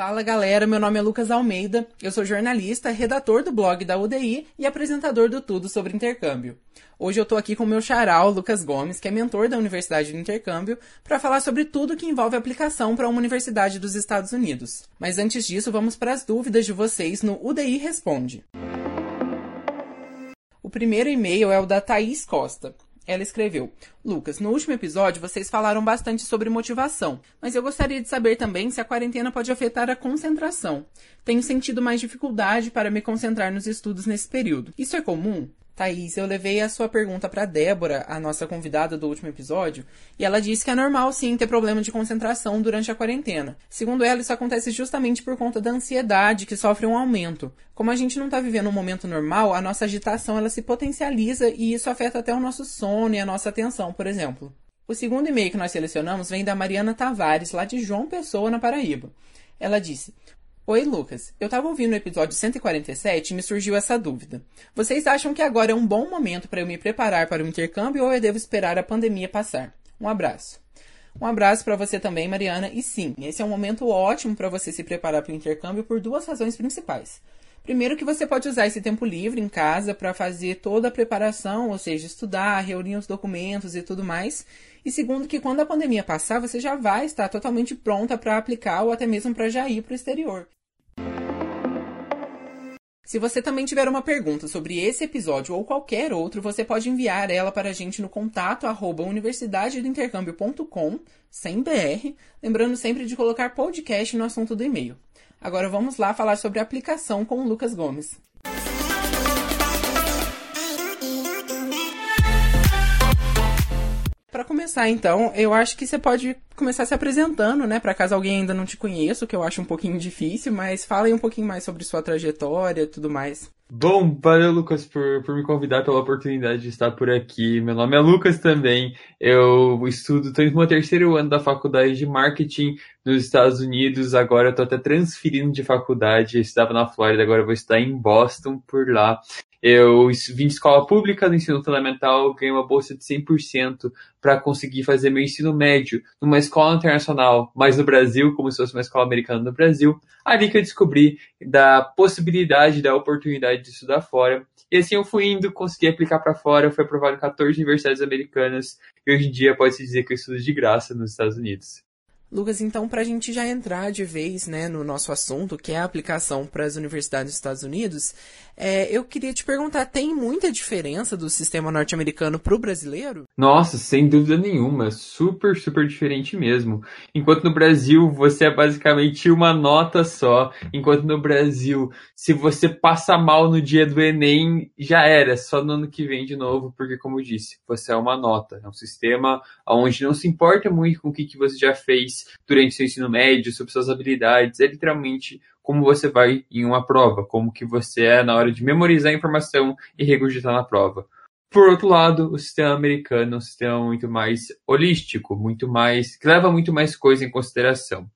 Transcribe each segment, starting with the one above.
Fala galera, meu nome é Lucas Almeida, eu sou jornalista, redator do blog da UDI e apresentador do Tudo sobre Intercâmbio. Hoje eu tô aqui com o meu charal, Lucas Gomes, que é mentor da Universidade do Intercâmbio, para falar sobre tudo que envolve aplicação para uma universidade dos Estados Unidos. Mas antes disso, vamos para as dúvidas de vocês no UDI Responde. O primeiro e-mail é o da Thaís Costa. Ela escreveu: Lucas, no último episódio vocês falaram bastante sobre motivação, mas eu gostaria de saber também se a quarentena pode afetar a concentração. Tenho sentido mais dificuldade para me concentrar nos estudos nesse período. Isso é comum? Thaís, eu levei a sua pergunta para Débora, a nossa convidada do último episódio, e ela disse que é normal sim ter problema de concentração durante a quarentena. Segundo ela, isso acontece justamente por conta da ansiedade que sofre um aumento. Como a gente não está vivendo um momento normal, a nossa agitação ela se potencializa e isso afeta até o nosso sono e a nossa atenção, por exemplo. O segundo e-mail que nós selecionamos vem da Mariana Tavares, lá de João Pessoa, na Paraíba. Ela disse: Oi, Lucas. Eu estava ouvindo o episódio 147 e me surgiu essa dúvida. Vocês acham que agora é um bom momento para eu me preparar para o intercâmbio ou eu devo esperar a pandemia passar? Um abraço. Um abraço para você também, Mariana. E sim, esse é um momento ótimo para você se preparar para o intercâmbio por duas razões principais. Primeiro, que você pode usar esse tempo livre em casa para fazer toda a preparação, ou seja, estudar, reunir os documentos e tudo mais. E segundo, que quando a pandemia passar, você já vai estar totalmente pronta para aplicar ou até mesmo para já ir para o exterior. Se você também tiver uma pergunta sobre esse episódio ou qualquer outro, você pode enviar ela para a gente no contato arroba universidadedointercâmbio.com, sem BR, lembrando sempre de colocar podcast no assunto do e-mail. Agora vamos lá falar sobre a aplicação com o Lucas Gomes. Começar, então, eu acho que você pode começar se apresentando, né? Para caso alguém ainda não te conheça, o que eu acho um pouquinho difícil, mas fala aí um pouquinho mais sobre sua trajetória e tudo mais. Bom, valeu, Lucas, por, por me convidar, pela oportunidade de estar por aqui. Meu nome é Lucas também. Eu estudo, estou no meu terceiro ano da faculdade de marketing nos Estados Unidos. Agora estou até transferindo de faculdade. Eu na Flórida, agora vou estudar em Boston, por lá. Eu vim de escola pública no ensino fundamental, ganhei uma bolsa de 100% para conseguir fazer meu ensino médio numa escola internacional, mas no Brasil, como se fosse uma escola americana no Brasil. Ali que eu descobri da possibilidade, da oportunidade de estudar fora. E assim eu fui indo, consegui aplicar para fora, fui aprovado em 14 universidades americanas e hoje em dia pode-se dizer que eu estudo de graça nos Estados Unidos. Lucas, então, para a gente já entrar de vez né, no nosso assunto, que é a aplicação para as universidades dos Estados Unidos, é, eu queria te perguntar: tem muita diferença do sistema norte-americano para o brasileiro? Nossa, sem dúvida nenhuma. Super, super diferente mesmo. Enquanto no Brasil você é basicamente uma nota só, enquanto no Brasil, se você passa mal no dia do Enem, já era, só no ano que vem de novo, porque, como eu disse, você é uma nota. É um sistema onde não se importa muito com o que, que você já fez durante seu ensino médio, sobre suas habilidades, é literalmente como você vai em uma prova, como que você é na hora de memorizar a informação e regurgitar na prova. Por outro lado, o sistema americano é um sistema muito mais holístico, muito mais que leva muito mais coisa em consideração.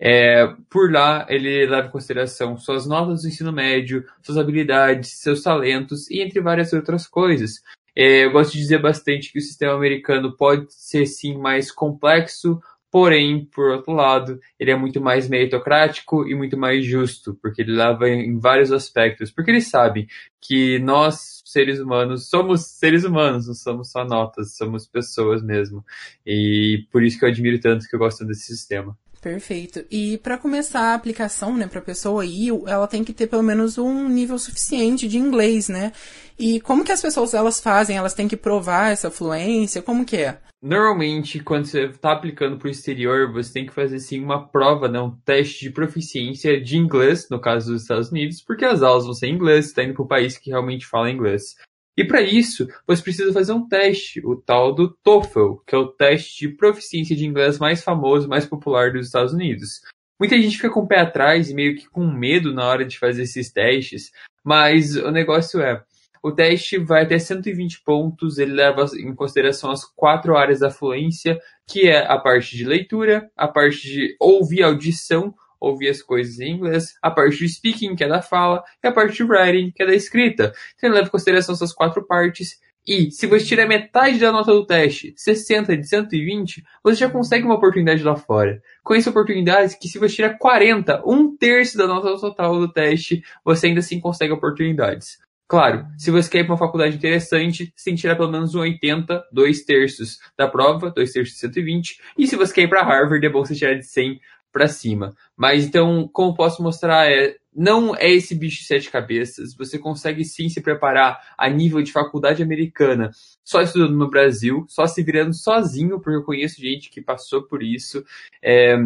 É, por lá, ele leva em consideração suas notas do ensino médio, suas habilidades, seus talentos e entre várias outras coisas. É, eu gosto de dizer bastante que o sistema americano pode ser sim mais complexo, Porém, por outro lado, ele é muito mais meritocrático e muito mais justo, porque ele leva em vários aspectos. Porque ele sabe que nós, seres humanos, somos seres humanos, não somos só notas, somos pessoas mesmo. E por isso que eu admiro tanto que eu gosto desse sistema. Perfeito. E para começar a aplicação, né, para pessoa ir, ela tem que ter pelo menos um nível suficiente de inglês, né? E como que as pessoas elas fazem? Elas têm que provar essa fluência? Como que é? Normalmente, quando você está aplicando para o exterior, você tem que fazer sim uma prova, né, um teste de proficiência de inglês, no caso dos Estados Unidos, porque as aulas vão ser em inglês, está indo para o país que realmente fala inglês. E para isso, você precisa fazer um teste, o tal do TOEFL, que é o teste de proficiência de inglês mais famoso, mais popular dos Estados Unidos. Muita gente fica com o pé atrás e meio que com medo na hora de fazer esses testes, mas o negócio é, o teste vai até 120 pontos, ele leva em consideração as quatro áreas da fluência, que é a parte de leitura, a parte de ouvir audição, ouvir as coisas em inglês, a parte do speaking, que é da fala, e a parte do writing, que é da escrita. Então ele leva em consideração essas quatro partes, E se você tirar metade da nota do teste, 60 de 120, você já consegue uma oportunidade lá fora. Com essa oportunidade, que se você tirar 40, um terço da nota total do teste, você ainda assim consegue oportunidades. Claro, se você quer ir para uma faculdade interessante, você tem que tirar pelo menos um 80, dois terços da prova, dois terços de 120. E se você quer ir para Harvard, é bom você tirar de 100 para cima. Mas então, como posso mostrar, é, não é esse bicho de sete cabeças. Você consegue sim se preparar a nível de faculdade americana, só estudando no Brasil, só se virando sozinho, porque eu conheço gente que passou por isso. É,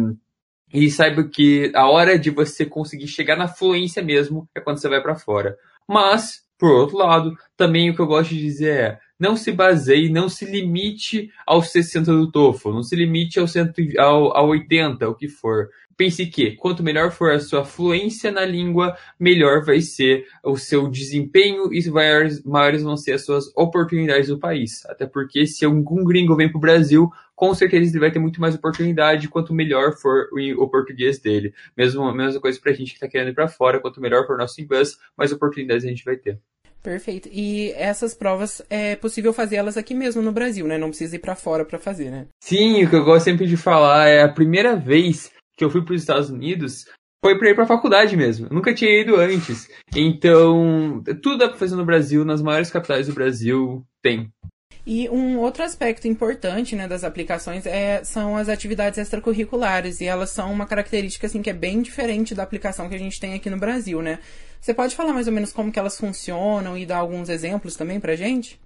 e saiba que a hora de você conseguir chegar na fluência mesmo é quando você vai para fora. Mas por outro lado, também o que eu gosto de dizer é, não se baseie, não se limite aos 60 do TOEFL, não se limite ao, 100, ao, ao 80, o que for. Pense que, quanto melhor for a sua fluência na língua, melhor vai ser o seu desempenho e maiores, maiores vão ser as suas oportunidades no país. Até porque se algum gringo vem para o Brasil, com certeza ele vai ter muito mais oportunidade quanto melhor for o, português dele. Mesmo, mesma coisa para a gente que está querendo ir para fora, quanto melhor for o nosso inglês, mais oportunidades a gente vai ter. Perfeito. E essas provas é possível fazer elas aqui mesmo no Brasil, né? Não precisa ir para fora para fazer, né? Sim, o que eu gosto sempre de falar é a primeira vez que eu fui para os Estados Unidos foi para ir para a faculdade mesmo. Eu nunca tinha ido antes. Então, tudo dá para fazer no Brasil, nas maiores capitais do Brasil tem. E um outro aspecto importante né, das aplicações é, são as atividades extracurriculares, e elas são uma característica assim, que é bem diferente da aplicação que a gente tem aqui no Brasil, né? Você pode falar mais ou menos como que elas funcionam e dar alguns exemplos também pra gente?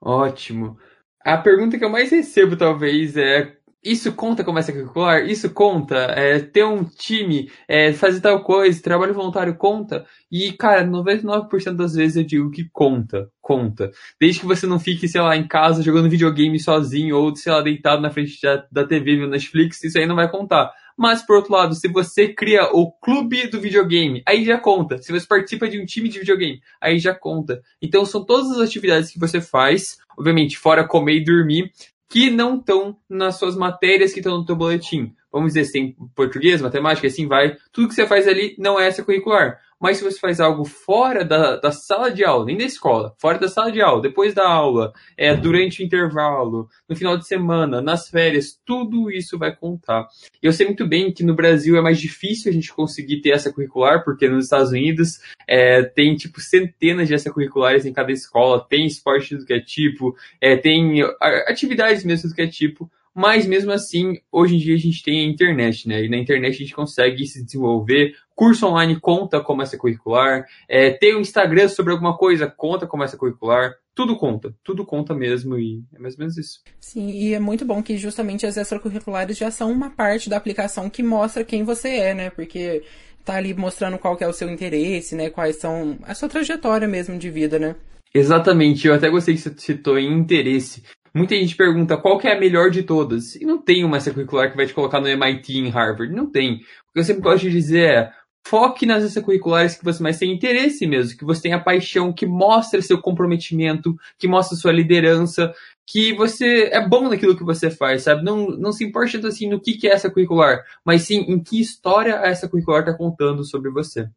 Ótimo. A pergunta que eu mais recebo, talvez, é isso conta como extracurricular? Isso conta? É, ter um time, é, fazer tal coisa, trabalho voluntário conta? E, cara, 99% das vezes eu digo que conta, conta. Desde que você não fique, sei lá, em casa jogando videogame sozinho ou, sei lá, deitado na frente da, da TV no Netflix, isso aí não vai contar. Mas, por outro lado, se você cria o clube do videogame, aí já conta. Se você participa de um time de videogame, aí já conta. Então, são todas as atividades que você faz, obviamente, fora comer e dormir, que não estão nas suas matérias que estão no teu boletim. Vamos dizer, tem português, matemática, assim vai. Tudo que você faz ali não é extracurricular. Mas se você faz algo fora da, da sala de aula, nem da escola, fora da sala de aula, depois da aula, é, durante o intervalo, no final de semana, nas férias, tudo isso vai contar. E eu sei muito bem que no Brasil é mais difícil a gente conseguir ter essa curricular, porque nos Estados Unidos é, tem tipo centenas de extracurriculares em cada escola, tem esporte do que é tipo, é, tem atividades mesmo do que é tipo, mas mesmo assim, hoje em dia a gente tem a internet, né? E na internet a gente consegue se desenvolver. Curso online conta como essa curricular. É, ter um Instagram sobre alguma coisa conta como essa curricular. Tudo conta, tudo conta mesmo e é mais ou menos isso. Sim, e é muito bom que justamente as extracurriculares já são uma parte da aplicação que mostra quem você é, né? Porque tá ali mostrando qual é o seu interesse, né? Quais são a sua trajetória mesmo de vida, né? Exatamente, eu até gostei que você citou em interesse. Muita gente pergunta qual que é a melhor de todas. E não tem uma extracurricular que vai te colocar no MIT em Harvard. Não tem. O que eu sempre gosto de dizer é foque nas extracurriculares que você mais tem interesse mesmo, que você tem a paixão, que mostra seu comprometimento, que mostra sua liderança, que você é bom naquilo que você faz, sabe? Não, não se importa tanto assim no que, que é essa curricular, mas sim em que história essa curricular está contando sobre você.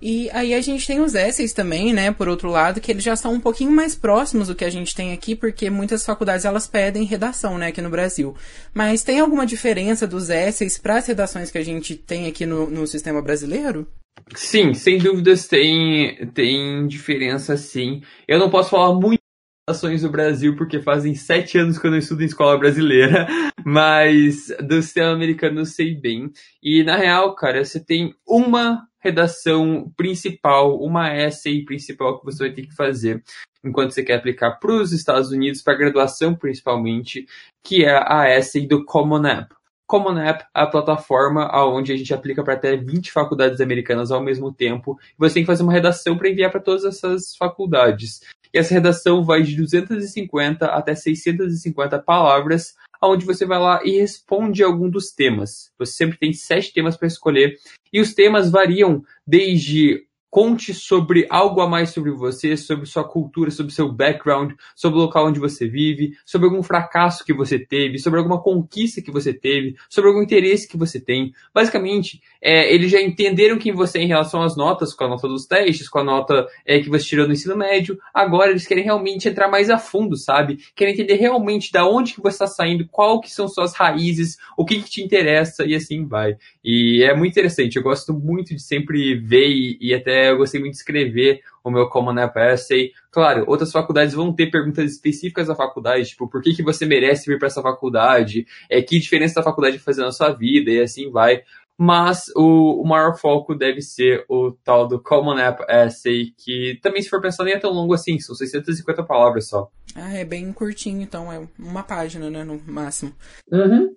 E aí a gente tem os essays também, né, por outro lado, que eles já são um pouquinho mais próximos do que a gente tem aqui, porque muitas faculdades elas pedem redação, né, aqui no Brasil. Mas tem alguma diferença dos essays para as redações que a gente tem aqui no, no sistema brasileiro? Sim, sem dúvidas tem, tem diferença sim. Eu não posso falar muito redações do Brasil, porque fazem sete anos que eu não estudo em escola brasileira, mas do sistema americano eu sei bem. E na real, cara, você tem uma redação principal, uma essay principal que você vai ter que fazer enquanto você quer aplicar para os Estados Unidos, para graduação principalmente, que é a essay do Common App. Common App é a plataforma onde a gente aplica para até 20 faculdades americanas ao mesmo tempo. Você tem que fazer uma redação para enviar para todas essas faculdades. E essa redação vai de 250 até 650 palavras, onde você vai lá e responde algum dos temas. Você sempre tem sete temas para escolher e os temas variam desde conte sobre algo a mais sobre você, sobre sua cultura, sobre seu background, sobre o local onde você vive, sobre algum fracasso que você teve, sobre alguma conquista que você teve, sobre algum interesse que você tem. Basicamente, é, eles já entenderam quem você é em relação às notas, com a nota dos testes, com a nota é, que você tirou no ensino médio. Agora eles querem realmente entrar mais a fundo, sabe? Querem entender realmente da onde que você está saindo, qual que são suas raízes, o que, que te interessa e assim vai. E é muito interessante. Eu gosto muito de sempre ver e, e até eu gostei muito de escrever o meu Common App Essay. Claro, outras faculdades vão ter perguntas específicas da faculdade, tipo, por que, que você merece vir para essa faculdade? É, que diferença da faculdade fazer na sua vida? E assim vai. Mas o, o maior foco deve ser o tal do Common App Essay, que também, se for pensar, nem é tão longo assim, são 650 palavras só. Ah, é bem curtinho, então, é uma página, né, no máximo. Uhum.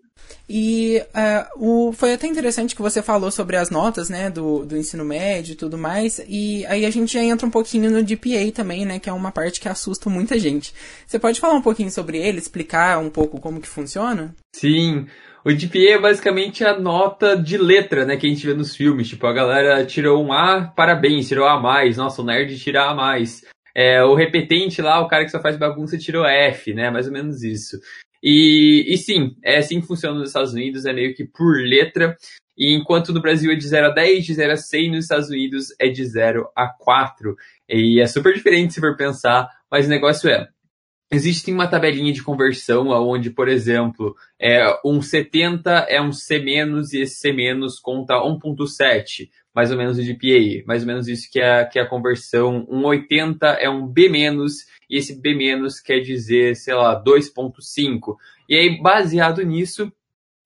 E uh, o, foi até interessante que você falou sobre as notas, né, do, do ensino médio e tudo mais, e aí a gente já entra um pouquinho no GPA também, né, que é uma parte que assusta muita gente. Você pode falar um pouquinho sobre ele, explicar um pouco como que funciona? Sim, o GPA é basicamente a nota de letra, né, que a gente vê nos filmes, tipo, a galera tirou um A, parabéns, tirou A+, mais, nossa, o nerd tira A+. Mais. É, o repetente lá, o cara que só faz bagunça tirou F, né, mais ou menos isso. E, e sim, é assim que funciona nos Estados Unidos, é meio que por letra. E enquanto no Brasil é de 0 a 10, de 0 a 100, nos Estados Unidos é de 0 a 4. E é super diferente se for pensar, mas o negócio é, existe uma tabelinha de conversão onde, por exemplo, é, um 70 é um C- e esse C- conta 1.7, mais ou menos o GPA, mais ou menos isso que é, que é a conversão. Um 80 é um B- e esse B- quer dizer, sei lá, 2.5. E aí, baseado nisso,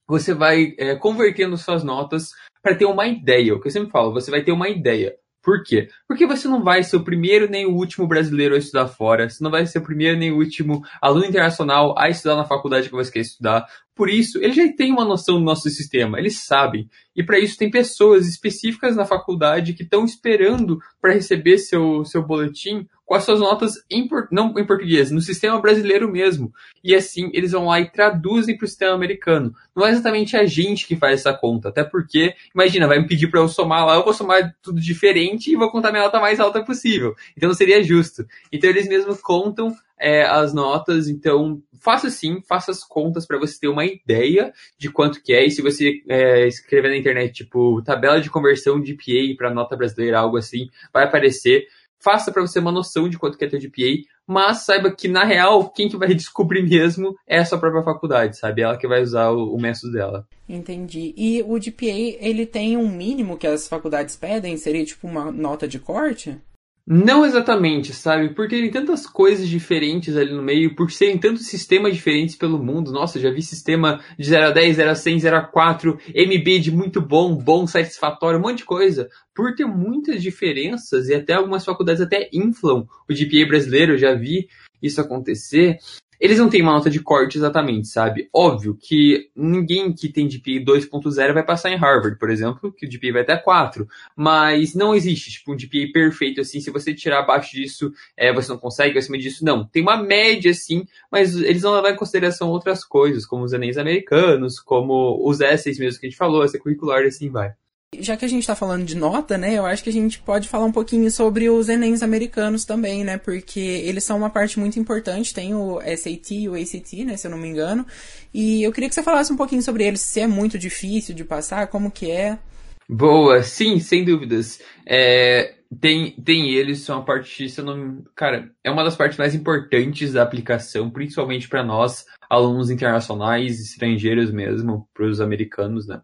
você vai é, convertendo suas notas para ter uma ideia. O que eu sempre falo, você vai ter uma ideia. Por quê? Porque você não vai ser o primeiro nem o último brasileiro a estudar fora, você não vai ser o primeiro nem o último aluno internacional a estudar na faculdade que você quer estudar. Por isso, eles já têm uma noção do nosso sistema, eles sabem. E para isso tem pessoas específicas na faculdade que estão esperando para receber seu, seu boletim com as suas notas em, não em português, no sistema brasileiro mesmo. E assim, eles vão lá e traduzem para o sistema americano. Não é exatamente a gente que faz essa conta, até porque, imagina, vai me pedir para eu somar lá, eu vou somar tudo diferente e vou contar minha nota mais alta possível. Então não seria justo. Então eles mesmos contam é, as notas, então faça sim, faça as contas para você ter uma ideia de quanto que é, e se você é, escrever na internet, tipo, tabela de conversão de PA para nota brasileira, algo assim, vai aparecer. Faça para você uma noção de quanto que é teu GPA, mas saiba que, na real, quem que vai descobrir mesmo é a sua própria faculdade, sabe? Ela que vai usar o, o método dela. Entendi. E o GPA, ele tem um mínimo que as faculdades pedem? Seria tipo uma nota de corte? Não exatamente, sabe? Por terem tantas coisas diferentes ali no meio, por serem tantos sistemas diferentes pelo mundo. Nossa, já vi sistema de 0 a 10, 0 a 100, 0 a 4, MB de muito bom, bom, satisfatório, um monte de coisa. Por ter muitas diferenças e até algumas faculdades até inflam o GPA brasileiro, eu já vi isso acontecer. Eles não têm uma nota de corte exatamente, sabe? Óbvio que ninguém que tem GPA 2.0 vai passar em Harvard, por exemplo, que o GPA vai até 4. Mas não existe, tipo, um GPA perfeito assim. Se você tirar abaixo disso, é, você não consegue, acima disso, não. Tem uma média, sim, mas eles não levam em consideração outras coisas, como os Enems americanos, como os essays mesmo que a gente falou, essa curricular e assim vai. Já que a gente está falando de nota, né, eu acho que a gente pode falar um pouquinho sobre os Enems americanos também, né, porque eles são uma parte muito importante, tem o SAT e o ACT, né, se eu não me engano, e eu queria que você falasse um pouquinho sobre eles, se é muito difícil de passar, como que é. Boa, sim, sem dúvidas. É, tem, tem eles, são a parte, se eu não, cara, é uma das partes mais importantes da aplicação, principalmente para nós, alunos internacionais, estrangeiros mesmo, para os americanos, né?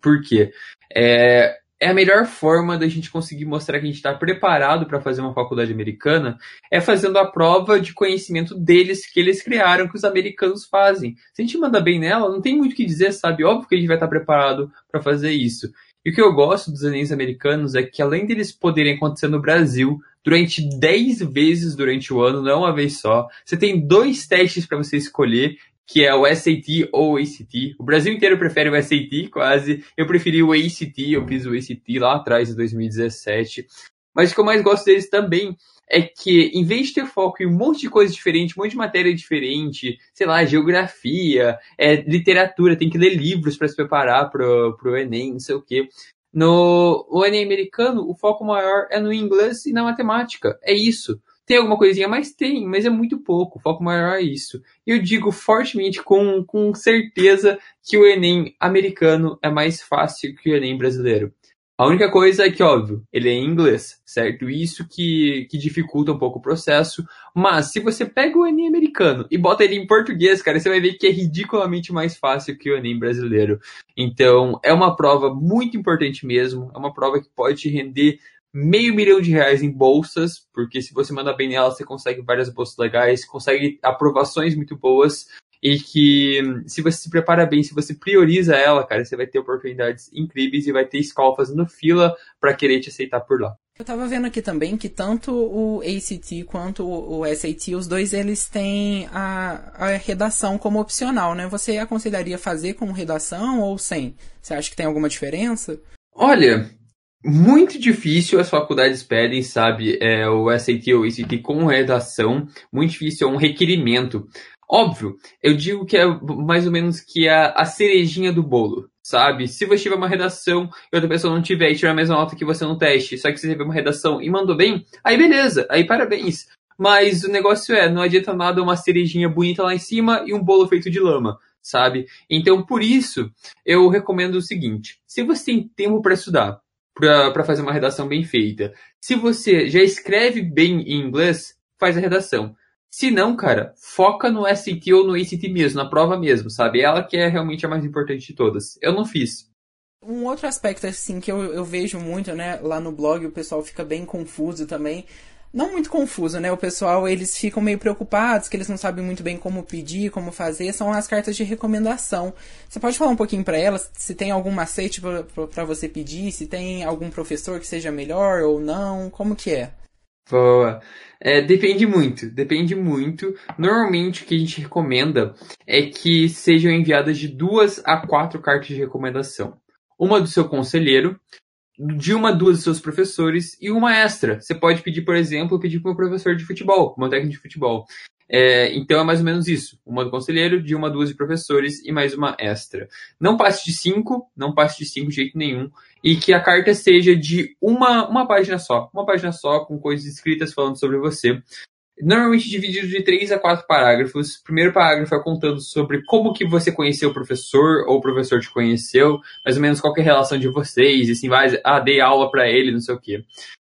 Por quê? É, é a melhor forma da gente conseguir mostrar que a gente está preparado para fazer uma faculdade americana é fazendo a prova de conhecimento deles que eles criaram, que os americanos fazem. Se a gente manda bem nela, não tem muito o que dizer, sabe? Óbvio que a gente vai estar tá preparado para fazer isso. E o que eu gosto dos Enems americanos é que além deles poderem acontecer no Brasil durante 10 vezes durante o ano, não é uma vez só, você tem dois testes para você escolher que é o SAT ou o ACT. O Brasil inteiro prefere o SAT, quase. Eu preferi o ACT, eu fiz o ACT lá atrás, em 2017. Mas o que eu mais gosto deles também é que, em vez de ter foco em um monte de coisa diferente, um monte de matéria diferente, sei lá, geografia, é, literatura, tem que ler livros para se preparar pro, pro Enem, não sei o quê. No o Enem americano, o foco maior é no inglês e na matemática. É isso. Tem alguma coisinha, mas tem, mas é muito pouco. O foco maior é isso. Eu digo fortemente, com, com certeza, que o Enem americano é mais fácil que o Enem brasileiro. A única coisa é que, óbvio, ele é em inglês, certo? Isso que, que dificulta um pouco o processo. Mas se você pega o Enem americano e bota ele em português, cara, você vai ver que é ridiculamente mais fácil que o Enem brasileiro. Então, é uma prova muito importante mesmo. É uma prova que pode te render meio milhão de reais em bolsas, porque se você manda bem nela, você consegue várias bolsas legais, consegue aprovações muito boas e que se você se prepara bem, se você prioriza ela, cara, você vai ter oportunidades incríveis e vai ter escola fazendo fila para querer te aceitar por lá. Eu tava vendo aqui também que tanto o ACT quanto o SAT, os dois eles têm a, a redação como opcional, né? Você aconselharia fazer com redação ou sem? Você acha que tem alguma diferença? Olha, muito difícil as faculdades pedem, sabe, é, o SAT ou o ACT com redação, muito difícil, é um requerimento. Óbvio, eu digo que é mais ou menos que é a cerejinha do bolo, sabe? Se você tiver uma redação e outra pessoa não tiver e tiver a mesma nota que você no teste, só que você teve uma redação e mandou bem, aí beleza, aí parabéns. Mas o negócio é, não adianta nada uma cerejinha bonita lá em cima e um bolo feito de lama, sabe? Então, por isso, eu recomendo o seguinte: se você tem tempo para estudar, para fazer uma redação bem feita, se você já escreve bem em inglês, faz a redação. Se não, cara, foca no SAT ou no ACT mesmo, na prova mesmo, sabe? Ela que é realmente a mais importante de todas. Eu não fiz. Um outro aspecto, assim, que eu, eu vejo muito, né, lá no blog, o pessoal fica bem confuso também. Não muito confuso, né? O pessoal, eles ficam meio preocupados, que eles não sabem muito bem como pedir, como fazer. São as cartas de recomendação. Você pode falar um pouquinho para elas, se tem algum macete para você pedir, se tem algum professor que seja melhor ou não, como que é? Boa. É, depende muito, depende muito. Normalmente o que a gente recomenda é que sejam enviadas de duas a quatro cartas de recomendação. Uma do seu conselheiro, de uma duas dos seus professores e uma extra. Você pode pedir, por exemplo, pedir para um professor de futebol, uma técnica de futebol. É, então é mais ou menos isso. Uma do conselheiro, de uma duas de professores e mais uma extra. Não passe de cinco, não passe de cinco de jeito nenhum. E que a carta seja de uma, uma página só. Uma página só, com coisas escritas falando sobre você. Normalmente dividido de três a quatro parágrafos. O primeiro parágrafo é contando sobre como que você conheceu o professor, ou o professor te conheceu, mais ou menos qual é a relação de vocês, e assim vai, ah, dei aula para ele, não sei o quê.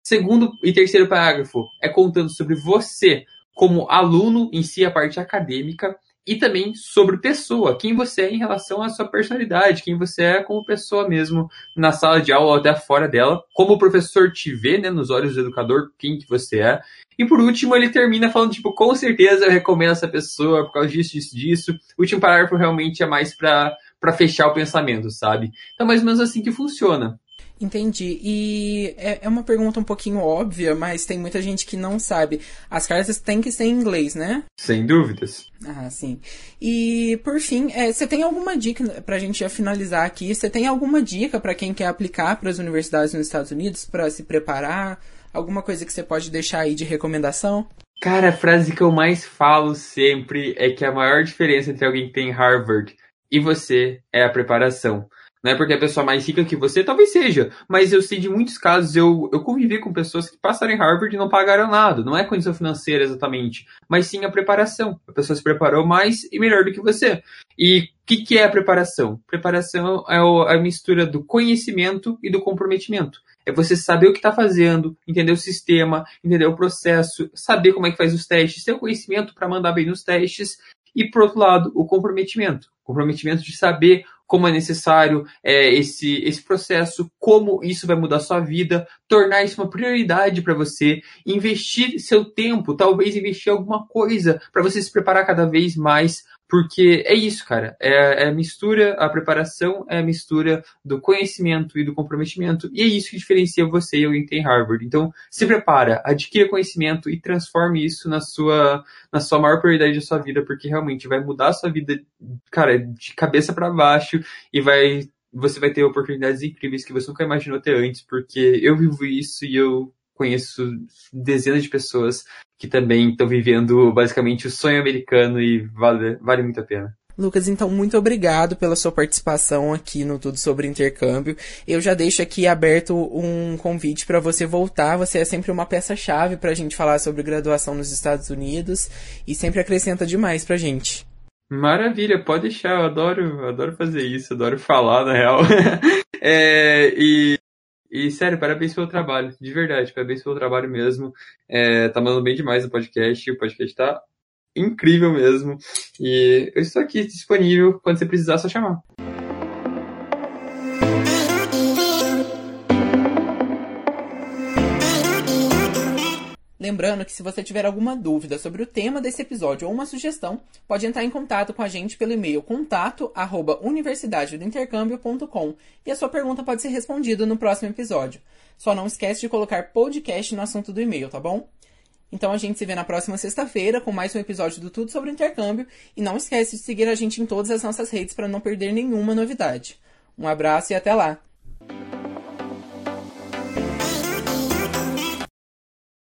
Segundo e terceiro parágrafo é contando sobre você, como aluno em si, a parte acadêmica, e também sobre pessoa, quem você é em relação à sua personalidade, quem você é como pessoa mesmo na sala de aula ou até fora dela, como o professor te vê, né, nos olhos do educador, quem que você é. E por último, ele termina falando, tipo, com certeza eu recomendo essa pessoa por causa disso, disso, disso. O último parágrafo realmente é mais para fechar o pensamento, sabe? Então, mais ou menos assim que funciona. Entendi. E é, é, uma pergunta um pouquinho óbvia, mas tem muita gente que não sabe. As cartas têm que ser em inglês, né? Sem dúvidas. Ah, sim. E, por fim, é, você tem alguma dica, pra gente já finalizar aqui, você tem alguma dica para quem quer aplicar para as universidades nos Estados Unidos, para se preparar? Alguma coisa que você pode deixar aí de recomendação? Cara, a frase que eu mais falo sempre é que a maior diferença entre alguém que tem Harvard e você é a preparação. Não é porque a pessoa mais rica que você, talvez seja. Mas eu sei de muitos casos, eu, eu convivi com pessoas que passaram em Harvard e não pagaram nada. Não é condição financeira exatamente, mas sim a preparação. A pessoa se preparou mais e melhor do que você. E o que, que é a preparação? Preparação é a mistura do conhecimento e do comprometimento. É você saber o que está fazendo, entender o sistema, entender o processo, saber como é que faz os testes, ter o conhecimento para mandar bem nos testes. E, por outro lado, o comprometimento. Comprometimento de saber como é necessário é, esse, esse processo, como isso vai mudar sua vida, tornar isso uma prioridade para você, investir seu tempo, talvez investir alguma coisa para você se preparar cada vez mais porque é isso, cara. É, é, a mistura, a preparação é a mistura do conhecimento e do comprometimento. E é isso que diferencia você e alguém que tem Harvard. Então, se prepara, adquira conhecimento e transforme isso na sua, na sua maior prioridade da sua vida, porque realmente vai mudar a sua vida, cara, de cabeça para baixo e vai você vai ter oportunidades incríveis que você nunca imaginou ter antes, porque eu vivo isso e eu conheço dezenas de pessoas que também estão vivendo basicamente o sonho americano e vale, vale muito a pena. Lucas, então muito obrigado pela sua participação aqui no Tudo sobre Intercâmbio. Eu já deixo aqui aberto um convite para você voltar. Você é sempre uma peça-chave para a gente falar sobre graduação nos Estados Unidos e sempre acrescenta demais para a gente. Maravilha, pode deixar. Eu adoro, adoro fazer isso, adoro falar na real. é, e e, sério, parabéns pelo trabalho, de verdade, parabéns pelo trabalho mesmo. É, tá mandando bem demais o podcast, o podcast tá incrível mesmo. E eu estou aqui disponível quando você precisar, só chamar. Lembrando que se você tiver alguma dúvida sobre o tema desse episódio ou uma sugestão, pode entrar em contato com a gente pelo e-mail contato@universidadedointercâmbio.com e a sua pergunta pode ser respondida no próximo episódio. Só não esquece de colocar podcast no assunto do e-mail, tá bom? Então a gente se vê na próxima sexta-feira com mais um episódio do Tudo sobre Intercâmbio e não esquece de seguir a gente em todas as nossas redes para não perder nenhuma novidade. Um abraço e até lá!